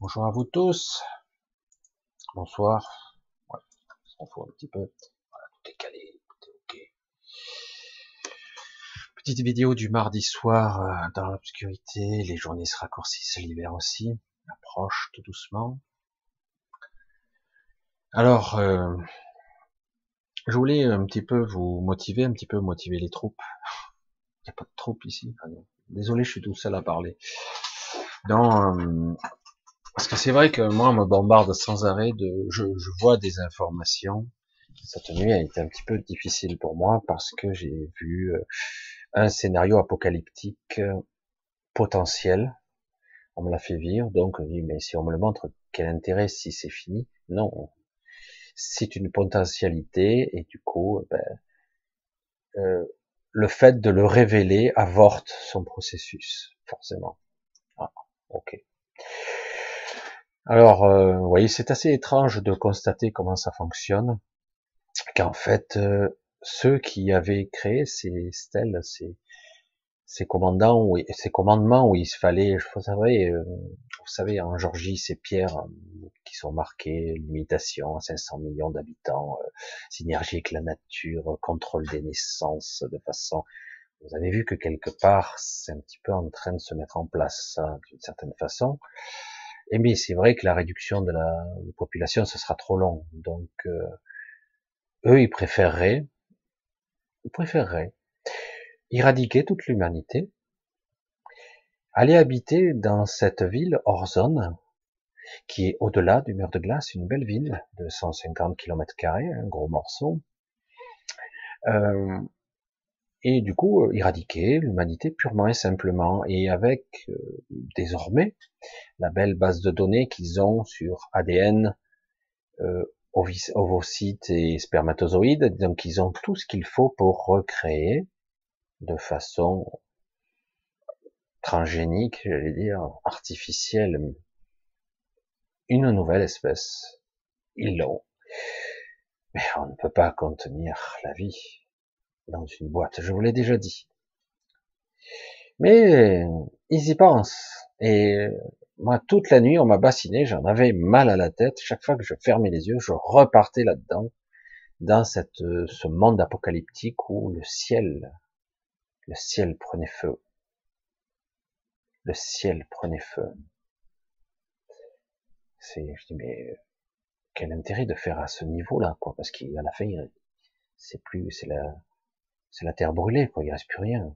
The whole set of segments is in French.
Bonjour à vous tous. Bonsoir. Ouais, on fout un petit peu. Voilà, tout est calé, tout est ok. Petite vidéo du mardi soir euh, dans l'obscurité. Les journées se raccourcissent, l'hiver aussi approche tout doucement. Alors, euh, je voulais un petit peu vous motiver, un petit peu motiver les troupes. Il n'y a pas de troupes ici. Désolé, je suis tout seul à parler. Non, euh, parce que c'est vrai que moi, on me bombarde sans arrêt de, je, vois des informations. Cette nuit a été un petit peu difficile pour moi parce que j'ai vu euh, un scénario apocalyptique euh, potentiel. On me l'a fait vivre, donc oui, mais si on me le montre, quel intérêt si c'est fini? Non, c'est une potentialité et du coup, ben, euh, le fait de le révéler avorte son processus, forcément. Ah, ok. Alors, euh, vous voyez, c'est assez étrange de constater comment ça fonctionne, qu'en fait, euh, ceux qui avaient créé ces stèles, ces, ces commandants, ou ces commandements où il fallait, vous savez, euh, vous savez, en Georgie, ces pierres euh, qui sont marquées, limitation à 500 millions d'habitants, euh, synergie avec la nature, contrôle des naissances, de façon, vous avez vu que quelque part, c'est un petit peu en train de se mettre en place, d'une certaine façon. Et mais c'est vrai que la réduction de la population, ce sera trop long. Donc, eux, ils préféreraient, ils préféreraient éradiquer toute l'humanité, aller habiter dans cette ville hors zone, qui est au-delà du mur de glace, une belle ville de 150 km un gros morceau, euh, et du coup éradiquer l'humanité purement et simplement, et avec euh, désormais la belle base de données qu'ils ont sur ADN, euh, ovocytes et spermatozoïdes, donc ils ont tout ce qu'il faut pour recréer de façon transgénique, j'allais dire, artificielle, une nouvelle espèce. Ils l'ont. Mais on ne peut pas contenir la vie dans une boîte, je vous l'ai déjà dit. Mais ils y pensent. Et moi, toute la nuit, on m'a bassiné, j'en avais mal à la tête. Chaque fois que je fermais les yeux, je repartais là-dedans, dans cette, ce monde apocalyptique où le ciel le ciel prenait feu. Le ciel prenait feu. C'est, je dis, mais quel intérêt de faire à ce niveau-là, quoi, parce qu'à la fin, c'est plus, c'est la, c'est la terre brûlée, quoi, il reste plus rien.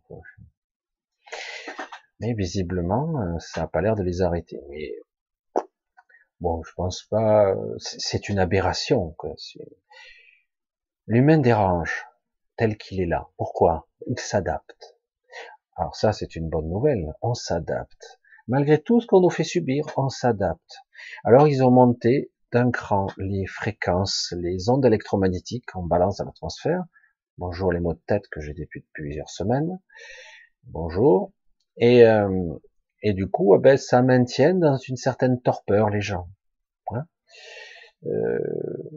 Mais visiblement, euh, ça n'a pas l'air de les arrêter. Mais bon, je pense pas. C'est une aberration. L'humain dérange tel qu'il est là. Pourquoi? Il s'adapte. Alors ça, c'est une bonne nouvelle. On s'adapte. Malgré tout ce qu'on nous fait subir, on s'adapte. Alors ils ont monté d'un cran les fréquences, les ondes électromagnétiques en balance dans l'atmosphère. Bonjour les mots de tête que j'ai depuis plusieurs semaines. Bonjour. Et, euh, et du coup, eh ben, ça maintient dans une certaine torpeur les gens. Hein? Euh,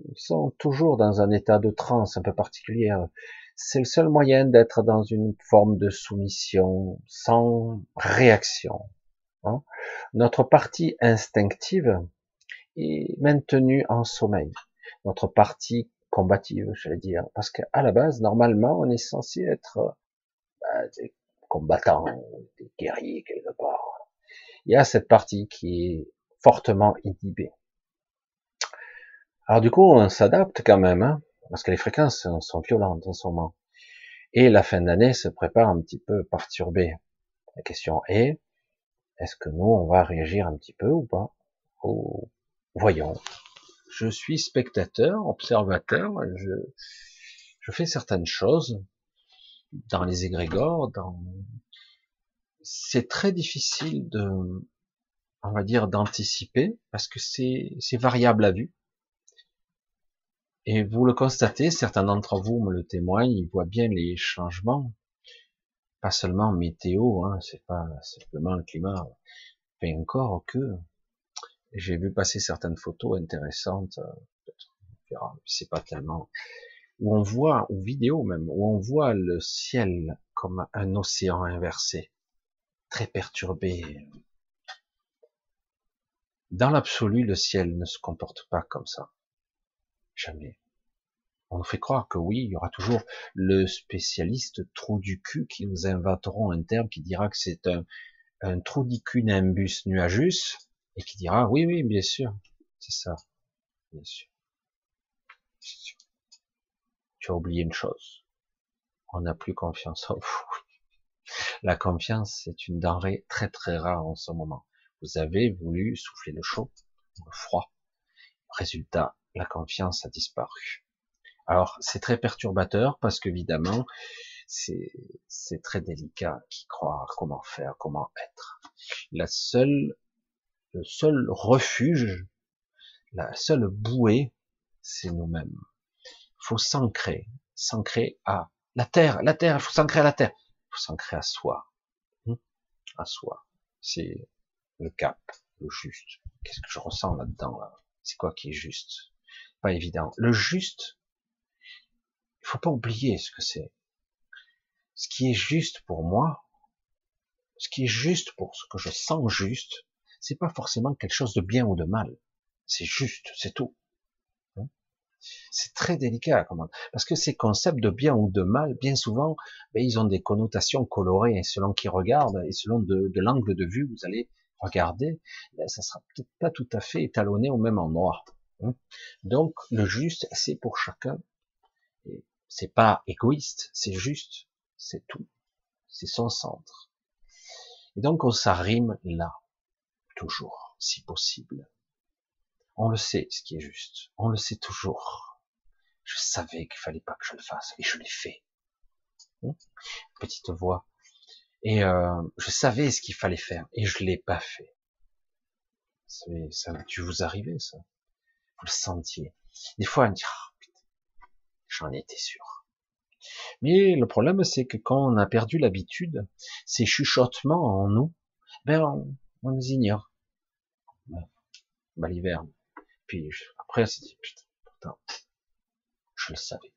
ils sont toujours dans un état de transe un peu particulier c'est le seul moyen d'être dans une forme de soumission sans réaction. Hein? Notre partie instinctive est maintenue en sommeil. Notre partie combative, j'allais dire, parce qu'à la base, normalement, on est censé être bah, des combattants, des guerriers quelque part. Il y a cette partie qui est fortement inhibée. Alors du coup, on s'adapte quand même, hein parce que les fréquences sont violentes en ce moment. Et la fin d'année se prépare un petit peu perturbée. La question est, est-ce que nous, on va réagir un petit peu ou pas? Voyons. Je suis spectateur, observateur, je, je fais certaines choses dans les égrégores, dans... c'est très difficile de, on va dire, d'anticiper parce que c'est, c'est variable à vue. Et vous le constatez, certains d'entre vous me le témoignent, ils voient bien les changements, pas seulement météo, hein, c'est pas simplement le climat, mais encore que j'ai vu passer certaines photos intéressantes, c'est pas tellement, où on voit, ou vidéo même, où on voit le ciel comme un océan inversé, très perturbé. Dans l'absolu, le ciel ne se comporte pas comme ça. Jamais. On nous fait croire que oui, il y aura toujours le spécialiste trou du cul qui nous inventeront un terme qui dira que c'est un, un trou du cul nimbus nuagus qui dira oui, oui, bien sûr, c'est ça, bien sûr. Tu as oublié une chose. On n'a plus confiance en vous. La confiance, c'est une denrée très très rare en ce moment. Vous avez voulu souffler le chaud, le froid. Résultat, la confiance a disparu. Alors, c'est très perturbateur parce qu'évidemment, c'est, c'est très délicat qui croire, comment faire, comment être. La seule, le seul refuge, la seule bouée, c'est nous-mêmes. Il faut s'ancrer, s'ancrer à la terre, la terre, il faut s'ancrer à la terre, il faut s'ancrer à soi, hmm? à soi. C'est le cap, le juste. Qu'est-ce que je ressens là-dedans là? C'est quoi qui est juste? Pas évident. Le juste, il faut pas oublier ce que c'est. Ce qui est juste pour moi, ce qui est juste pour ce que je sens juste, c'est pas forcément quelque chose de bien ou de mal. C'est juste, c'est tout. Hein? C'est très délicat, parce que ces concepts de bien ou de mal, bien souvent, ben, ils ont des connotations colorées selon qui regarde et selon de, l'angle de vue vous allez regarder, ben, ça sera peut-être pas tout à fait étalonné au même endroit. Hein? Donc le juste, c'est pour chacun. C'est pas égoïste, c'est juste, c'est tout. C'est son centre. Et donc on s'arrime là, toujours, si possible. On le sait, ce qui est juste. On le sait toujours. Je savais qu'il fallait pas que je le fasse, et je l'ai fait. Hein? Petite voix. Et euh, je savais ce qu'il fallait faire, et je l'ai pas fait. Ça a dû vous arriver, ça. Vous le sentiez. Des fois, on dit, J'en étais sûr. Mais le problème, c'est que quand on a perdu l'habitude, ces chuchotements en nous, ben, on, les ignore. L'hiver. Puis après, c'est dit, putain, putain, je le savais.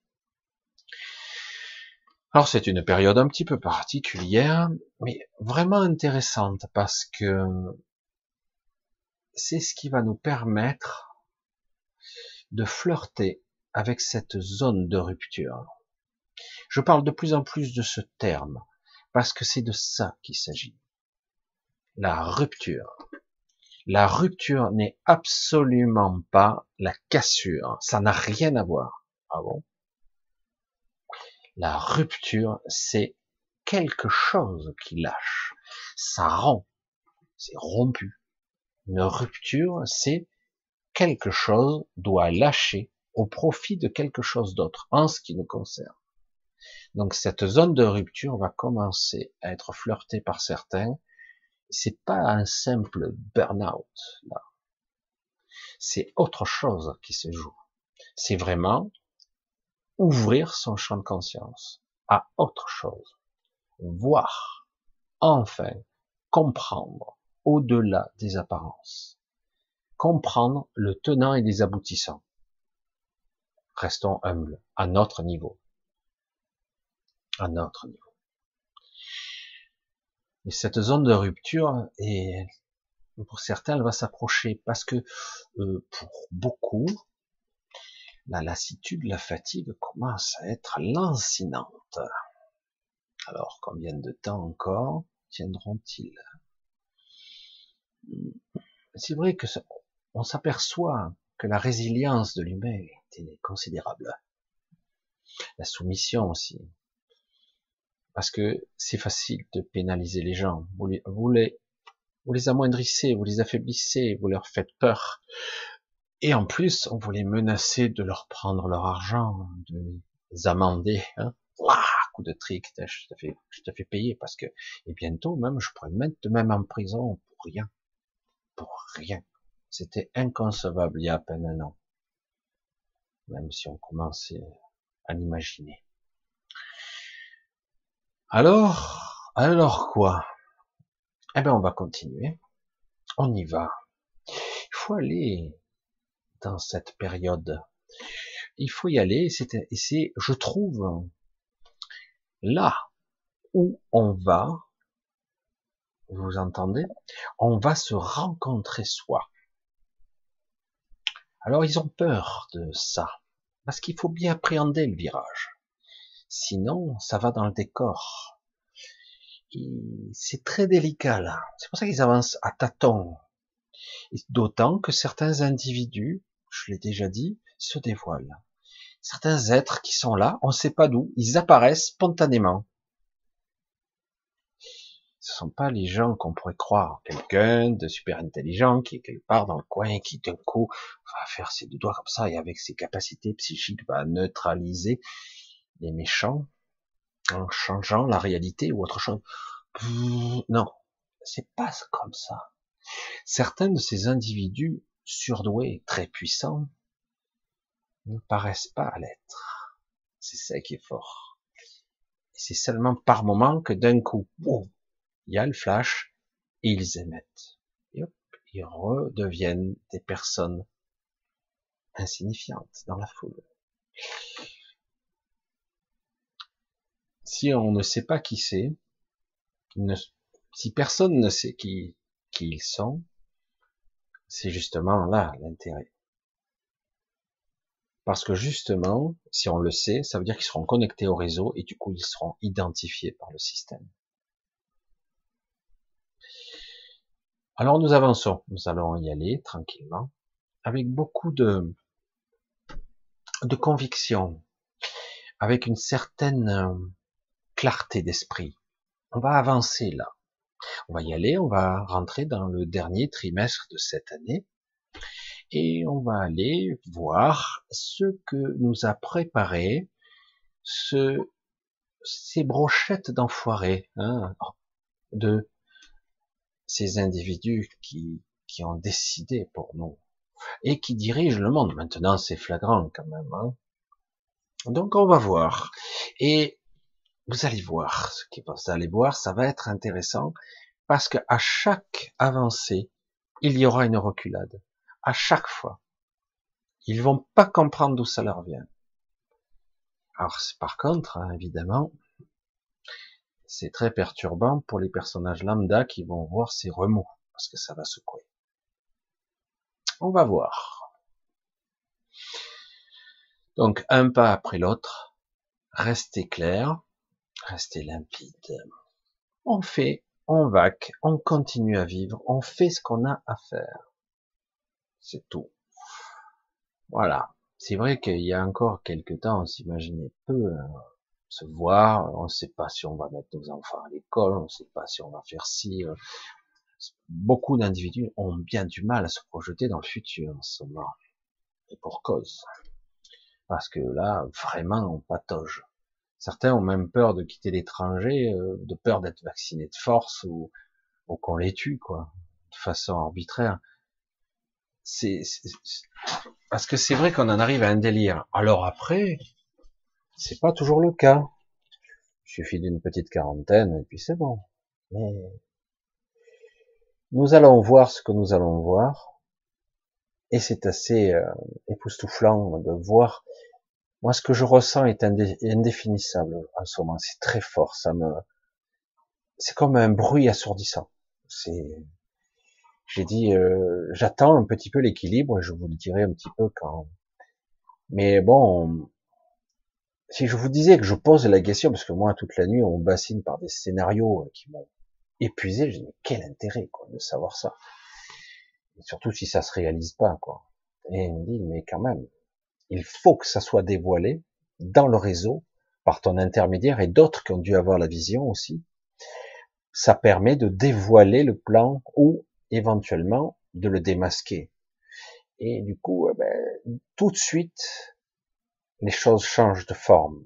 Alors c'est une période un petit peu particulière, mais vraiment intéressante parce que c'est ce qui va nous permettre de flirter avec cette zone de rupture. Je parle de plus en plus de ce terme, parce que c'est de ça qu'il s'agit. La rupture. La rupture n'est absolument pas la cassure. Ça n'a rien à voir. Ah bon? La rupture, c'est quelque chose qui lâche. Ça rompt. C'est rompu. Une rupture, c'est quelque chose doit lâcher au profit de quelque chose d'autre, en ce qui nous concerne. Donc cette zone de rupture va commencer à être flirtée par certains. C'est pas un simple burn-out, là. C'est autre chose qui se joue. C'est vraiment ouvrir son champ de conscience à autre chose. Voir, enfin, comprendre au-delà des apparences. Comprendre le tenant et les aboutissants restons humbles à notre niveau. À notre niveau. Et cette zone de rupture, et pour certains, elle va s'approcher parce que euh, pour beaucoup, la lassitude, la fatigue commence à être lancinante. Alors, combien de temps encore tiendront-ils? C'est vrai que on s'aperçoit que la résilience de l'humain était considérable. La soumission aussi. Parce que c'est facile de pénaliser les gens. Vous les, vous les, vous les amoindrissez, vous les affaiblissez, vous leur faites peur. Et en plus, on vous les menacez de leur prendre leur argent, de les amender. Hein. coup de trick, je te fais, je te fais payer parce que, et bientôt même, je pourrais mettre même en prison pour rien. Pour rien. C'était inconcevable il y a à peine un an. Même si on commençait à l'imaginer. Alors, alors quoi? Eh bien, on va continuer. On y va. Il faut aller dans cette période. Il faut y aller. Et c'est, je trouve, là où on va, vous entendez, on va se rencontrer soi Alors ils ont peur de ça, parce qu'il faut bien appréhender le virage. Sinon, ça va dans le décor. C'est très délicat là. C'est pour ça qu'ils avancent à tâtons. D'autant que certains individus, je l'ai déjà dit, se dévoilent. Certains êtres qui sont là, on ne sait pas d'où, ils apparaissent spontanément. Ce sont pas les gens qu'on pourrait croire. Quelqu'un de super intelligent qui est quelque part dans le coin, qui d'un coup va faire ses deux doigts comme ça et avec ses capacités psychiques va neutraliser les méchants en changeant la réalité ou autre chose. Non, c'est pas comme ça. Certains de ces individus surdoués, très puissants, ne paraissent pas l'être. C'est ça qui est fort. C'est seulement par moment que d'un coup, boum, il y a le flash et ils émettent. Et hop, ils redeviennent des personnes insignifiantes dans la foule. Si on ne sait pas qui c'est, si personne ne sait qui, ils sont, c'est justement là l'intérêt. Parce que justement, si on le sait, ça veut dire qu'ils seront connectés au réseau et du coup ils seront identifiés par le système. Alors nous avançons, nous allons y aller tranquillement, avec beaucoup de, de conviction, avec une certaine euh, clarté d'esprit. On va avancer là. On va y aller, on va rentrer dans le dernier trimestre de cette année et on va aller voir ce que nous a préparé ce, ces brochettes d'enfoirés, hein, de ces individus qui, ont décidé pour nous et qui dirigent le monde. Maintenant, c'est flagrant quand même. Hein. Donc, on va voir. Et vous allez voir ce qui. Vous allez voir, ça va être intéressant parce que à chaque avancée, il y aura une reculade. À chaque fois. Ils vont pas comprendre d'où ça leur vient. Alors, par contre, hein, évidemment, c'est très perturbant pour les personnages lambda qui vont voir ces remous, parce que ça va secouer. On va voir. Donc, un pas après l'autre, restez clair, restez limpide. On fait, on vaque, on continue à vivre, on fait ce qu'on a à faire. C'est tout. Voilà. C'est vrai qu'il y a encore quelques temps, on s'imaginait peu hein, se voir, on ne sait pas si on va mettre nos enfants à l'école, on ne sait pas si on va faire ci. Euh. Beaucoup d'individus ont bien du mal à se projeter dans le futur en ce moment. Et pour cause. Parce que là, vraiment, on patauge. Certains ont même peur de quitter l'étranger, euh, de peur d'être vaccinés de force ou, ou qu'on les tue, quoi, de façon arbitraire. C'est parce que c'est vrai qu'on en arrive à un délire. Alors après, c'est pas toujours le cas. Il suffit d'une petite quarantaine et puis c'est bon. Mais nous allons voir ce que nous allons voir. Et c'est assez euh, époustouflant de voir. Moi, ce que je ressens est indéfinissable en ce moment. C'est très fort. Ça me, c'est comme un bruit assourdissant. C'est, j'ai dit, euh, j'attends un petit peu l'équilibre. Je vous le dirai un petit peu quand. Mais bon, si je vous disais que je pose la question, parce que moi, toute la nuit, on bassine par des scénarios qui m'ont épuisé, je dis, mais quel intérêt, quoi, de savoir ça? surtout si ça se réalise pas, quoi. Et il me dit, mais quand même, il faut que ça soit dévoilé dans le réseau, par ton intermédiaire et d'autres qui ont dû avoir la vision aussi. Ça permet de dévoiler le plan ou éventuellement de le démasquer. Et du coup, eh ben, tout de suite, les choses changent de forme.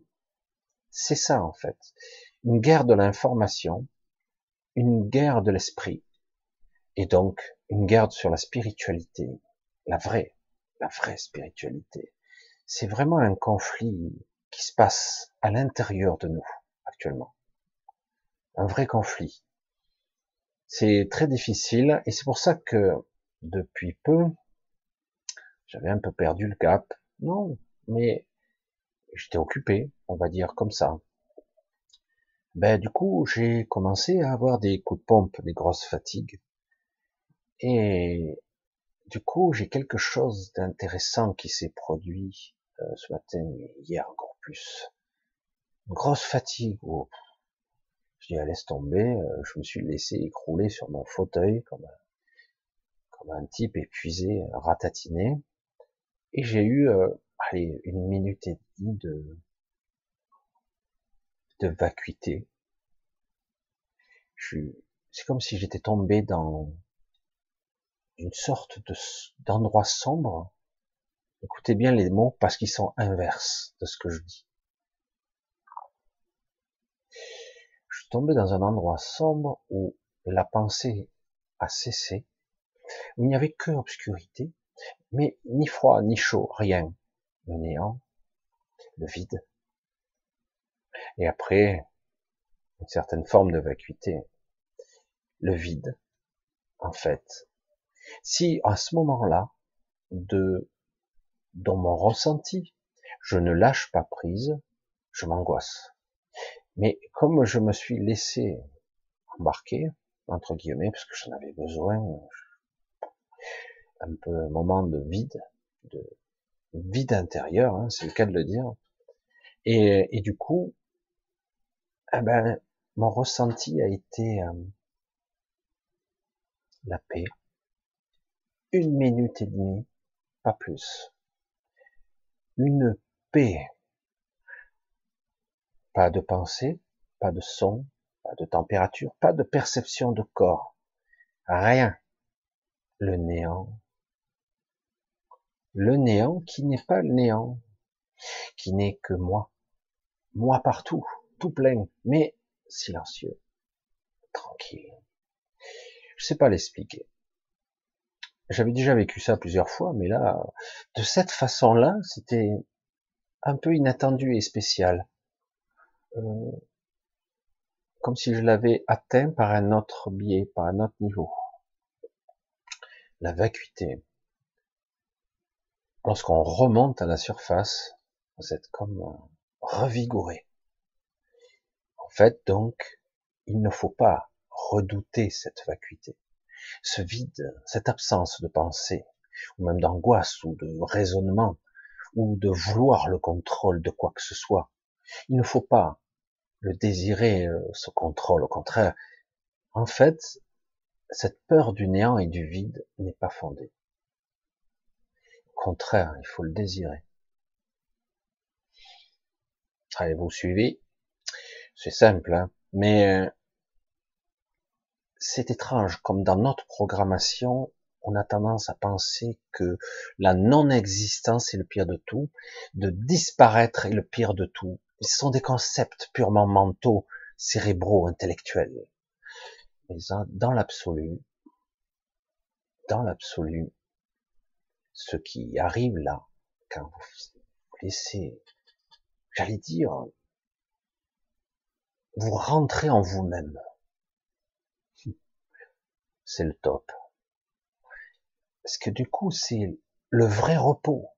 C'est ça en fait. Une guerre de l'information, une guerre de l'esprit, et donc une guerre sur la spiritualité, la vraie, la vraie spiritualité. C'est vraiment un conflit qui se passe à l'intérieur de nous actuellement. Un vrai conflit. C'est très difficile et c'est pour ça que depuis peu, j'avais un peu perdu le cap. Non, mais j'étais occupé, on va dire comme ça. Ben du coup, j'ai commencé à avoir des coups de pompe, des grosses fatigues. Et du coup, j'ai quelque chose d'intéressant qui s'est produit euh, ce matin, mais hier encore plus. Une grosse fatigue. Oh. Je dis, laisse tomber. Euh, je me suis laissé écrouler sur mon fauteuil comme un, comme un type épuisé, ratatiné. Et j'ai eu, euh, une minute et demie de, de vacuité. c'est comme si j'étais tombé dans une sorte de, d'endroit sombre. Écoutez bien les mots parce qu'ils sont inverses de ce que je dis. Je suis tombé dans un endroit sombre où la pensée a cessé, où il n'y avait que obscurité, mais ni froid, ni chaud, rien. Le néant, le vide. Et après, une certaine forme de vacuité. Le vide, en fait. Si à ce moment-là, de, dans mon ressenti, je ne lâche pas prise, je m'angoisse. Mais comme je me suis laissé embarquer, entre guillemets, parce que j'en avais besoin, un peu un moment de vide, de vide intérieur, hein, c'est le cas de le dire. Et, et du coup, eh ben, mon ressenti a été euh, la paix. Une minute et demie, pas plus. Une paix. Pas de pensée, pas de son, pas de température, pas de perception de corps. Rien. Le néant. Le néant qui n'est pas le néant, qui n'est que moi. Moi partout tout plein, mais silencieux, tranquille. Je sais pas l'expliquer. J'avais déjà vécu ça plusieurs fois, mais là, de cette façon-là, c'était un peu inattendu et spécial. Euh, comme si je l'avais atteint par un autre biais, par un autre niveau. La vacuité. Lorsqu'on remonte à la surface, vous êtes comme revigoré. En fait, donc, il ne faut pas redouter cette vacuité, ce vide, cette absence de pensée, ou même d'angoisse, ou de raisonnement, ou de vouloir le contrôle de quoi que ce soit. Il ne faut pas le désirer, euh, ce contrôle, au contraire. En fait, cette peur du néant et du vide n'est pas fondée. Au contraire, il faut le désirer. Allez, vous suivez? C'est simple, hein mais euh, c'est étrange, comme dans notre programmation, on a tendance à penser que la non-existence est le pire de tout, de disparaître est le pire de tout. Ce sont des concepts purement mentaux, cérébraux, intellectuels. Mais dans l'absolu, dans l'absolu, ce qui arrive là, quand vous laissez, j'allais dire, vous rentrez en vous-même. C'est le top. Parce que du coup, c'est le vrai repos.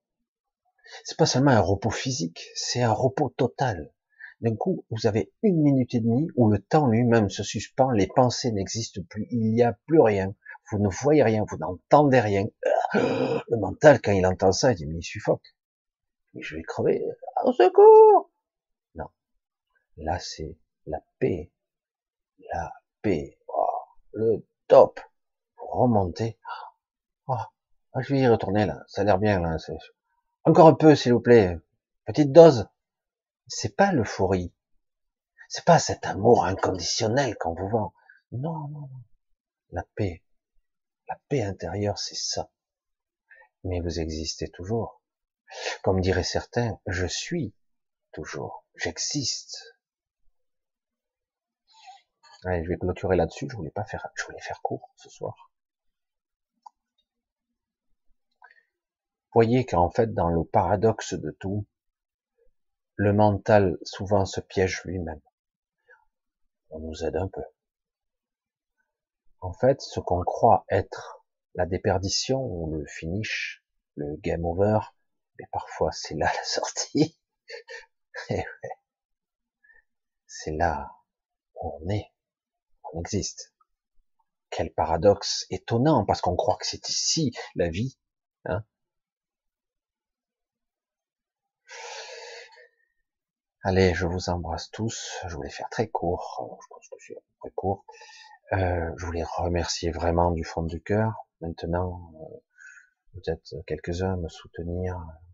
C'est pas seulement un repos physique, c'est un repos total. D'un coup, vous avez une minute et demie où le temps lui-même se suspend, les pensées n'existent plus, il n'y a plus rien, vous ne voyez rien, vous n'entendez rien. Le mental, quand il entend ça, il dit, mais il suffoque. Mais je vais crever. Au secours! Non. Là, c'est la paix, la paix, oh, le top, remonter. Oh, je vais y retourner là, ça a l'air bien là. Encore un peu, s'il vous plaît, petite dose. C'est pas l'euphorie, c'est pas cet amour inconditionnel qu'on vous vend. Non, non, non. La paix, la paix intérieure, c'est ça. Mais vous existez toujours. Comme diraient certains, je suis toujours, j'existe. Je vais clôturer là-dessus. Je voulais pas faire, je voulais faire court ce soir. Voyez qu'en fait, dans le paradoxe de tout, le mental souvent se piège lui-même. On nous aide un peu. En fait, ce qu'on croit être la déperdition ou le finish, le game over, mais parfois c'est là la sortie. Eh c'est là où on est existe. Quel paradoxe étonnant, parce qu'on croit que c'est ici la vie. Hein Allez, je vous embrasse tous. Je voulais faire très court. Je pense que c'est très court. Euh, je voulais remercier vraiment du fond du cœur. Maintenant, euh, êtes quelques-uns me soutenir euh,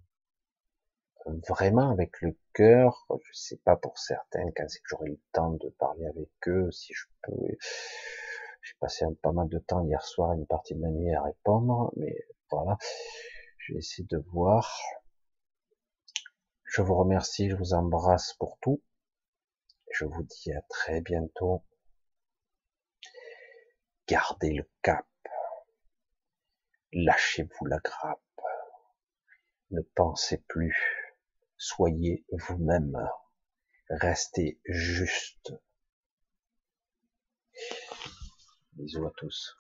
vraiment avec le cœur. Je sais pas pour certains quand c'est que j'aurai le temps de parler avec eux, si je peux. J'ai passé pas mal de temps hier soir, une partie de la nuit à répondre, mais voilà. Je vais essayer de voir. Je vous remercie, je vous embrasse pour tout. Je vous dis à très bientôt. Gardez le cap. Lâchez-vous la grappe. Ne pensez plus. Soyez vous-même. Restez juste. Bisous à tous.